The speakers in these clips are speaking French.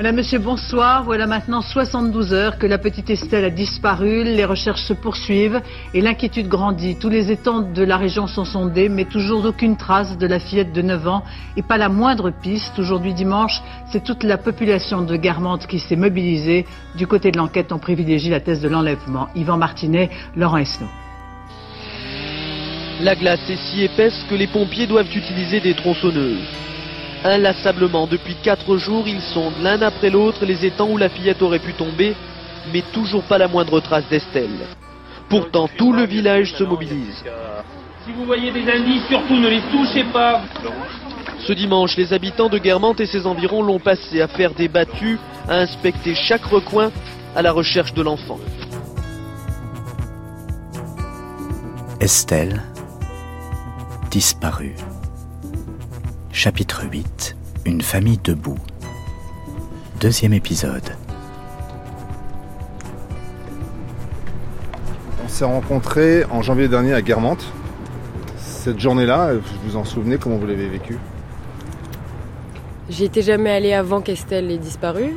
Madame, Monsieur, bonsoir. Voilà maintenant 72 heures que la petite Estelle a disparu. Les recherches se poursuivent et l'inquiétude grandit. Tous les étangs de la région sont sondés, mais toujours aucune trace de la fillette de 9 ans et pas la moindre piste. Aujourd'hui dimanche, c'est toute la population de Guermantes qui s'est mobilisée. Du côté de l'enquête, on privilégie la thèse de l'enlèvement. Yvan Martinet, Laurent Esnault. La glace est si épaisse que les pompiers doivent utiliser des tronçonneuses. Inlassablement, depuis quatre jours, ils sondent l'un après l'autre les étangs où la fillette aurait pu tomber, mais toujours pas la moindre trace d'Estelle. Pourtant, tout le village se mobilise. Si vous voyez des indices, surtout ne les touchez pas. Ce dimanche, les habitants de Guermantes et ses environs l'ont passé à faire des battues, à inspecter chaque recoin à la recherche de l'enfant. Estelle, disparue. Chapitre 8 Une famille debout. Deuxième épisode. On s'est rencontrés en janvier dernier à Guermantes. Cette journée-là, vous vous en souvenez comment vous l'avez vécue? J'y étais jamais allée avant qu'Estelle ait disparu.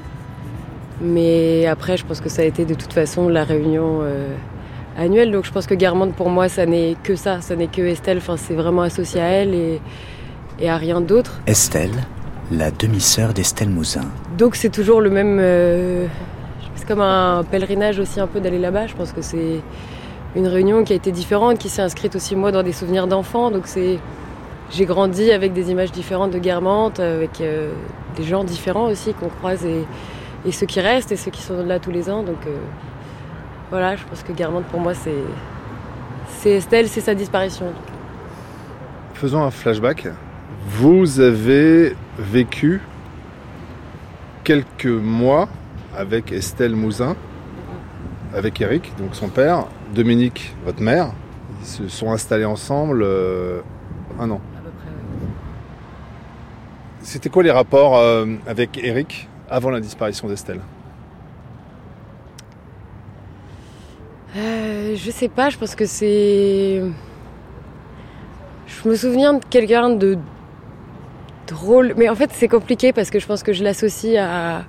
Mais après, je pense que ça a été de toute façon la réunion euh, annuelle. Donc je pense que Guermantes, pour moi, ça n'est que ça. Ça n'est que Estelle. Enfin, c'est vraiment associé à elle. Et et à rien d'autre. Estelle, la demi-sœur d'Estelle Mouzin. Donc c'est toujours le même. Euh, c'est comme un pèlerinage aussi un peu d'aller là-bas. Je pense que c'est une réunion qui a été différente, qui s'est inscrite aussi moi dans des souvenirs d'enfants. Donc c'est. J'ai grandi avec des images différentes de Guermantes, avec euh, des gens différents aussi qu'on croise et, et, ceux qui restent et ceux qui sont là tous les ans. Donc euh, voilà, je pense que Guermantes pour moi c'est. C'est Estelle, c'est sa disparition. Faisons un flashback. Vous avez vécu quelques mois avec Estelle Mouzin, avec Eric, donc son père, Dominique, votre mère. Ils se sont installés ensemble euh, un an. C'était quoi les rapports euh, avec Eric avant la disparition d'Estelle? Euh, Je sais pas, je pense que c'est. Je me souviens de quelqu'un de drôle. Mais en fait, c'est compliqué parce que je pense que je l'associe à.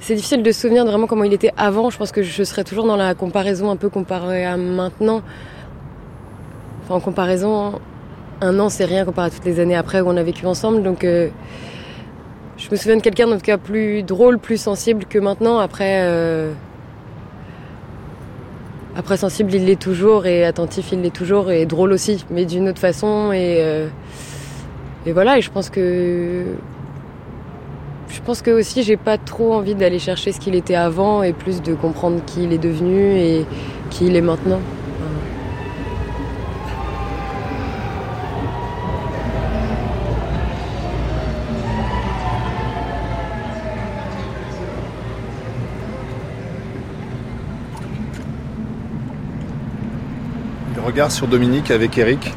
C'est difficile de se souvenir vraiment comment il était avant. Je pense que je serais toujours dans la comparaison un peu comparée à maintenant. Enfin, en comparaison, un an, c'est rien comparé à toutes les années après où on a vécu ensemble. Donc, euh, je me souviens de quelqu'un, en tout cas, plus drôle, plus sensible que maintenant. Après. Euh, après, sensible, il l'est toujours, et attentif, il l'est toujours, et drôle aussi, mais d'une autre façon. Et. Euh, et voilà, et je pense que. Je pense que aussi, j'ai pas trop envie d'aller chercher ce qu'il était avant et plus de comprendre qui il est devenu et qui il est maintenant. Regard sur Dominique avec Eric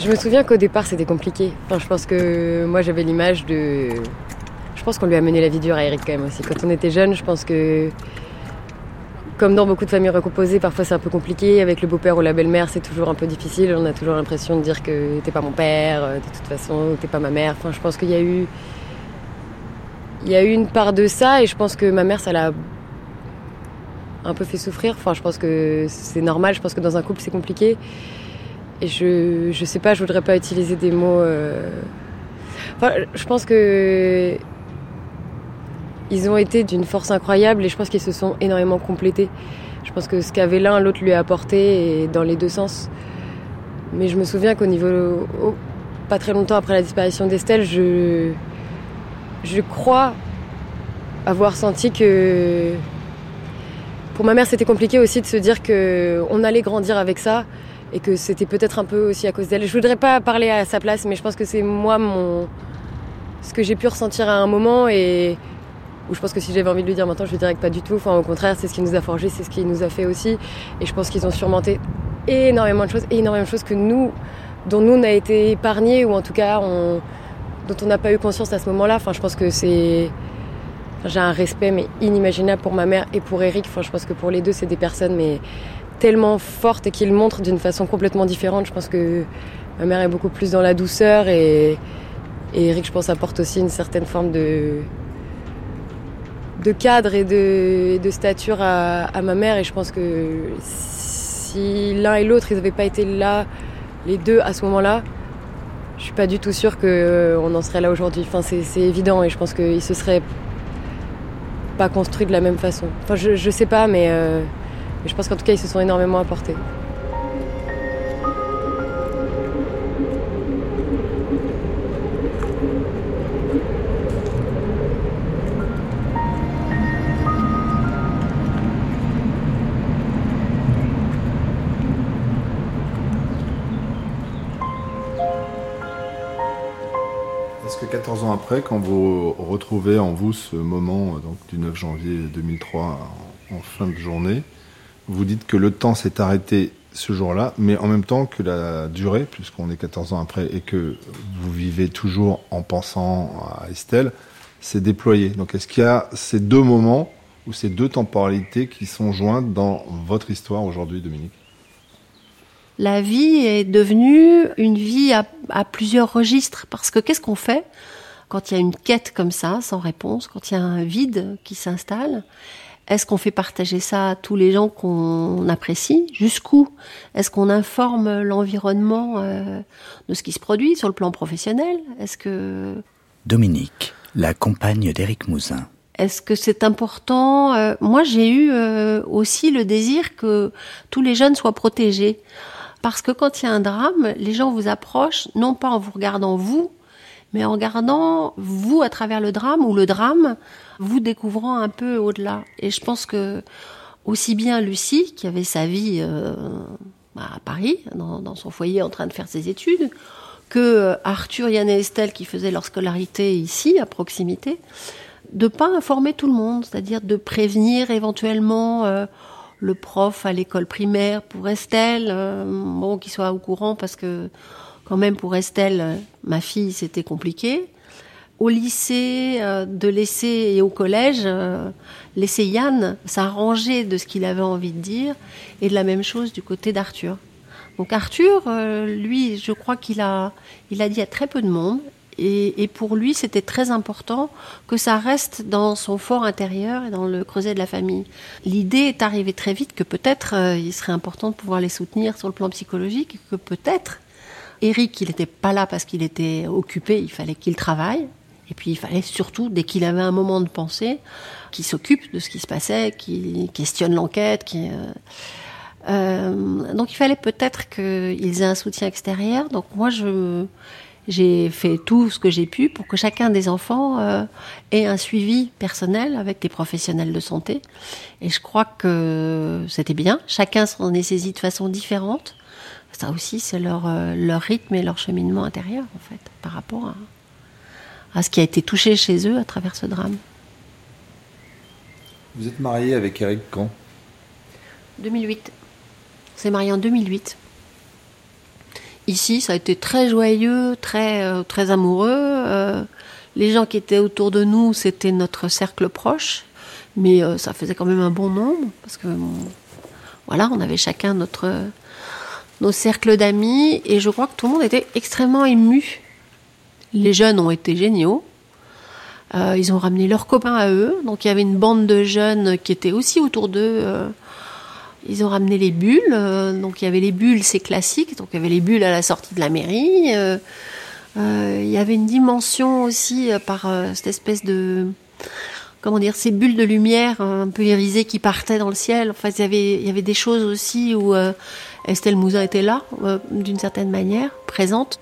je me souviens qu'au départ c'était compliqué. Enfin, je pense que moi j'avais l'image de. Je pense qu'on lui a mené la vie dure à Eric quand même aussi. Quand on était jeune, je pense que. Comme dans beaucoup de familles recomposées, parfois c'est un peu compliqué. Avec le beau-père ou la belle-mère, c'est toujours un peu difficile. On a toujours l'impression de dire que t'es pas mon père, de toute façon, t'es pas ma mère. Enfin, je pense qu'il y a eu. Il y a eu une part de ça et je pense que ma mère, ça l'a un peu fait souffrir. Enfin, je pense que c'est normal. Je pense que dans un couple, c'est compliqué. Et je, je sais pas, je voudrais pas utiliser des mots. Euh... Je pense que. Ils ont été d'une force incroyable et je pense qu'ils se sont énormément complétés. Je pense que ce qu'avait l'un, l'autre lui a apporté dans les deux sens. Mais je me souviens qu'au niveau. Pas très longtemps après la disparition d'Estelle, je. Je crois avoir senti que. Pour ma mère, c'était compliqué aussi de se dire qu'on allait grandir avec ça et que c'était peut-être un peu aussi à cause d'elle. Je voudrais pas parler à sa place, mais je pense que c'est moi mon ce que j'ai pu ressentir à un moment et Où je pense que si j'avais envie de lui dire maintenant, je lui dirais que pas du tout. Enfin, au contraire, c'est ce qui nous a forgé, c'est ce qui nous a fait aussi. Et je pense qu'ils ont surmonté énormément de choses, énormément de choses que nous, dont nous on a été épargnés ou en tout cas on, dont on n'a pas eu conscience à ce moment-là. Enfin, je pense que c'est j'ai un respect mais inimaginable pour ma mère et pour Eric. Enfin, je pense que pour les deux, c'est des personnes mais tellement fortes et qui le montrent d'une façon complètement différente. Je pense que ma mère est beaucoup plus dans la douceur et, Eric, je pense, apporte aussi une certaine forme de de cadre et de, stature à, à, ma mère. Et je pense que si l'un et l'autre, ils n'avaient pas été là, les deux, à ce moment-là, je suis pas du tout sûre qu'on euh, en serait là aujourd'hui. Enfin, c'est évident et je pense qu'ils se seraient pas construits de la même façon. Enfin, je, je sais pas, mais, euh, mais je pense qu'en tout cas, ils se sont énormément apportés. Est-ce que 14 ans après, quand vous retrouvez en vous ce moment donc, du 9 janvier 2003 en, en fin de journée, vous dites que le temps s'est arrêté ce jour-là, mais en même temps que la durée, puisqu'on est 14 ans après et que vous vivez toujours en pensant à Estelle, s'est déployé. Donc est-ce qu'il y a ces deux moments ou ces deux temporalités qui sont jointes dans votre histoire aujourd'hui, Dominique? La vie est devenue une vie à, à plusieurs registres. Parce que qu'est-ce qu'on fait quand il y a une quête comme ça, sans réponse, quand il y a un vide qui s'installe? Est-ce qu'on fait partager ça à tous les gens qu'on apprécie? Jusqu'où? Est-ce qu'on informe l'environnement euh, de ce qui se produit sur le plan professionnel? Est-ce que... Dominique, la compagne d'Éric Mouzin. Est-ce que c'est important euh, Moi, j'ai eu euh, aussi le désir que tous les jeunes soient protégés. Parce que quand il y a un drame, les gens vous approchent, non pas en vous regardant vous, mais en regardant vous à travers le drame ou le drame, vous découvrant un peu au-delà. Et je pense que aussi bien Lucie, qui avait sa vie euh, à Paris, dans, son foyer en train de faire ses études, que Arthur, Yann et Estelle, qui faisaient leur scolarité ici, à proximité, de pas informer tout le monde, c'est-à-dire de prévenir éventuellement... Euh, le prof à l'école primaire pour Estelle, euh, bon, qu'il soit au courant parce que quand même pour Estelle, ma fille, c'était compliqué. Au lycée, euh, de laisser et au collège, euh, laisser Yann s'arranger de ce qu'il avait envie de dire, et de la même chose du côté d'Arthur. Donc Arthur, euh, lui, je crois qu'il a, il a dit à très peu de monde, et, et, pour lui, c'était très important que ça reste dans son fort intérieur et dans le creuset de la famille. L'idée est arrivée très vite que peut-être il serait important de pouvoir les soutenir sur le plan psychologique, que peut-être Eric, il n'était pas là parce qu'il était occupé, il fallait qu'il travaille. Et puis il fallait surtout, dès qu'il avait un moment de pensée, qu'il s'occupe de ce qui se passait, qu'il questionne l'enquête, euh, euh, donc il fallait peut-être qu'ils aient un soutien extérieur. Donc moi je j'ai fait tout ce que j'ai pu pour que chacun des enfants euh, ait un suivi personnel avec des professionnels de santé. Et je crois que c'était bien. Chacun s'en est saisi de façon différente. Ça aussi, c'est leur, euh, leur rythme et leur cheminement intérieur, en fait, par rapport à, à ce qui a été touché chez eux à travers ce drame. Vous êtes marié avec Eric quand? 2008. On s'est marié en 2008. Ici, ça a été très joyeux, très, euh, très amoureux. Euh, les gens qui étaient autour de nous, c'était notre cercle proche. Mais euh, ça faisait quand même un bon nombre. Parce que, voilà, on avait chacun notre, nos cercles d'amis. Et je crois que tout le monde était extrêmement ému. Les jeunes ont été géniaux. Euh, ils ont ramené leurs copains à eux. Donc il y avait une bande de jeunes qui étaient aussi autour d'eux. Euh, ils ont ramené les bulles. Euh, donc il y avait les bulles, c'est classique. Donc il y avait les bulles à la sortie de la mairie. Il y avait une dimension aussi par cette espèce de comment dire ces bulles de lumière un peu irisées qui partaient dans le ciel. Enfin il y avait il y avait des choses aussi où Estelle Mouzin était là d'une certaine manière présente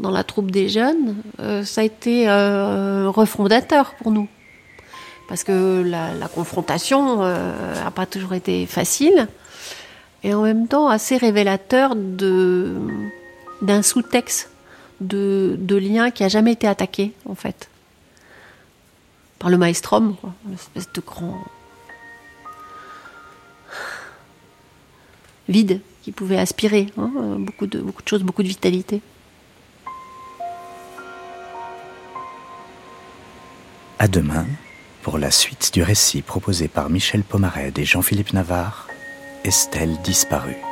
dans la troupe des jeunes, euh, ça a été euh, refondateur pour nous. Parce que la, confrontation n'a euh, pas toujours été facile, et en même temps assez révélateur d'un sous-texte de, de lien qui a jamais été attaqué, en fait. Par le maelstrom, quoi, une espèce de grand vide qui pouvait aspirer hein, beaucoup, de, choses, beaucoup de vitalité. À demain pour la suite du récit proposé par Michel Pomared et Jean-Philippe Navarre, Estelle disparue.